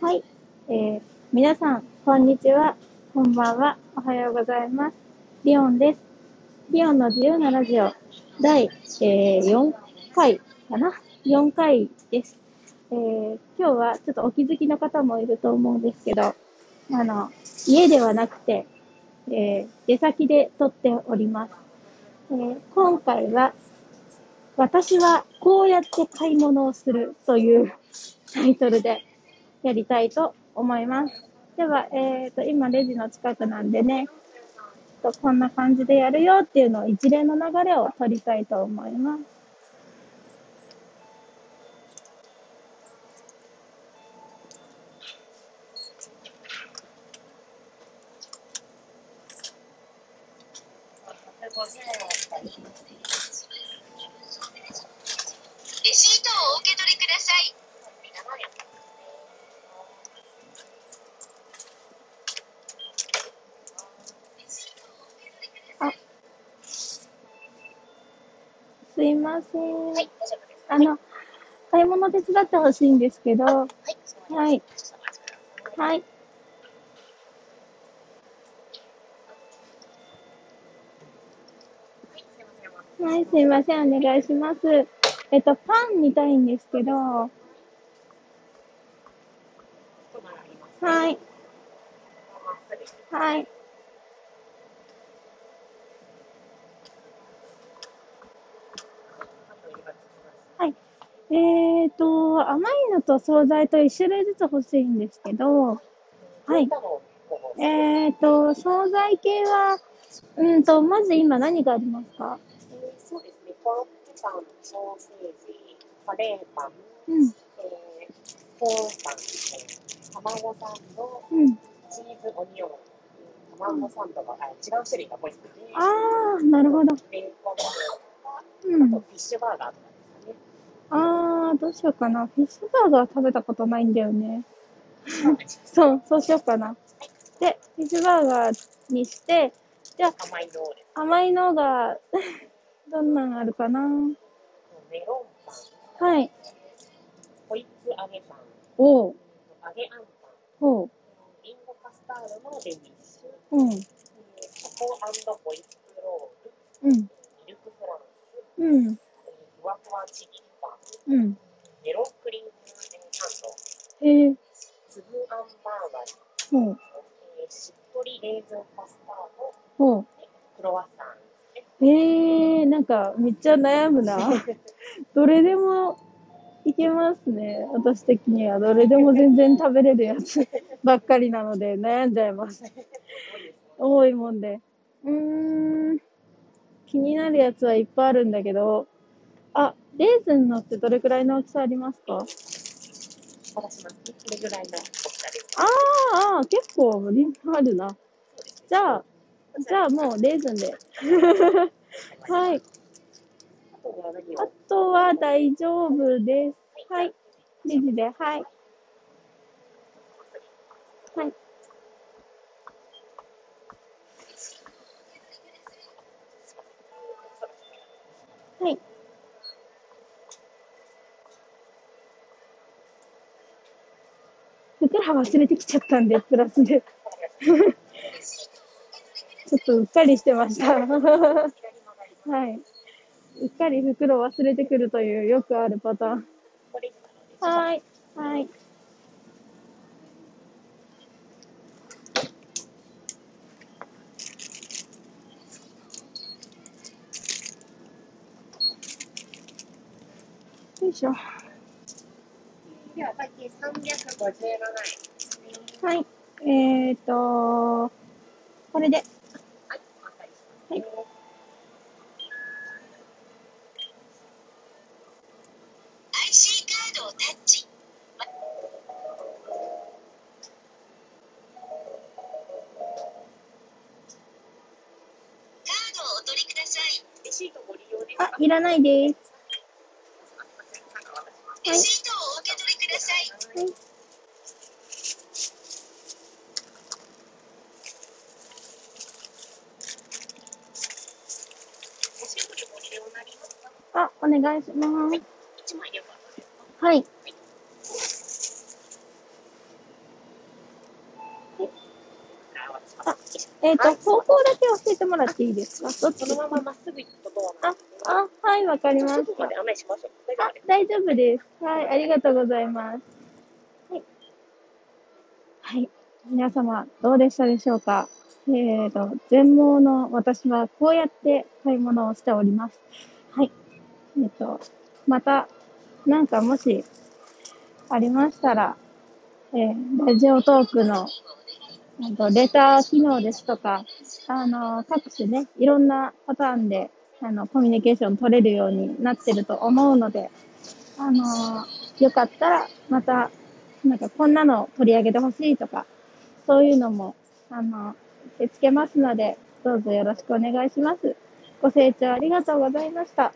はい。えー、皆さん、こんにちは。こんばんは。おはようございます。リオンです。リオンの自由なラジオ、第、えー、4回かな ?4 回です。えー、今日はちょっとお気づきの方もいると思うんですけど、あの、家ではなくて、えー、出先で撮っております。えー、今回は、私はこうやって買い物をするというタイトルでやりたいと思います。では、えっ、ー、と、今レジの近くなんでね、とこんな感じでやるよっていうのを一連の流れを取りたいと思います。すいません。はい、大丈夫です。あの、買い物手伝ってほしいんですけど。はい。はい。はい。はい、すいません。お願いします。えっと、パン見たいんですけど。はい。はい。えっ、ー、と、甘いのと惣菜と1種類ずつ欲しいんですけど、はい。えっ、ー、と、惣菜系は、うんと、まず今何がありますか？そうですね。コロッケパン、ソーセージ、カレーパン、うん、えー、コーンパン、えー、卵サンド、うん、チーズオニオン、卵サンドが、あ違う種類がポイントで、ああ、なるほど。ベーコン、うん、あとフィッシュバーガーとかあー、どうしようかな。フィッシュバーガー食べたことないんだよね。そう、そうしようかな。で、フィッシュバーガーにして、じゃあ、甘いの甘いのが どんなんあるかな。メロンパン。はい。ホイップ揚げパン。おう。揚げあんパン。おう。リンゴカスタードのデニッシュ。うん。チョコホイップロール。うん。ミルクフランス。うん。ふわふわチキンうん。メロンクリームサンド。へえ。粒あんバーガう。えー、しっとりレーズンカスタード。ほう。クロワッサン。へえー、なんかめっちゃ悩むな。どれでもいけますね。私的には。どれでも全然食べれるやつ ばっかりなので悩んじゃいます。多いもんで。うーん。気になるやつはいっぱいあるんだけど、あ、レーズンのってどれくらいの大きさありますか？私のこれぐらいの大きさです。ああ、結構ボリュームあるな。じゃあ、じゃあもうレーズンで。はい。あとは大丈夫です。はい。レジで、はい。はい。はい。服忘れてきちゃったんで、プラスで。ちょっとうっかりしてました。はい。うっかり袋忘れてくるというよくあるパターン。はい。はい。よいしょ。では、会計357円。はい。えっ、ー、と、これで。はい、あ、いらないです。レシはい。あ、お願いします。はい。あ、えっ、ー、と、はい、方向だけ教えてもらっていいですか？そのまままっすぐ行くとどうなあ、あ、はい、わかりました。大丈夫です。はい、ありがとうございます。はい。皆様、どうでしたでしょうか？えーと、全盲の私はこうやって買い物をしております。はい。えっ、ー、と、また、なんかもし、ありましたら、えー、ラジオトークの、とレター機能ですとか、あの、各種ね、いろんなパターンで、あの、コミュニケーション取れるようになってると思うので、あの、よかったら、また、なんかこんなの取り上げてほしいとか、そういうのも、あの、受け付けますので、どうぞよろしくお願いします。ご清聴ありがとうございました。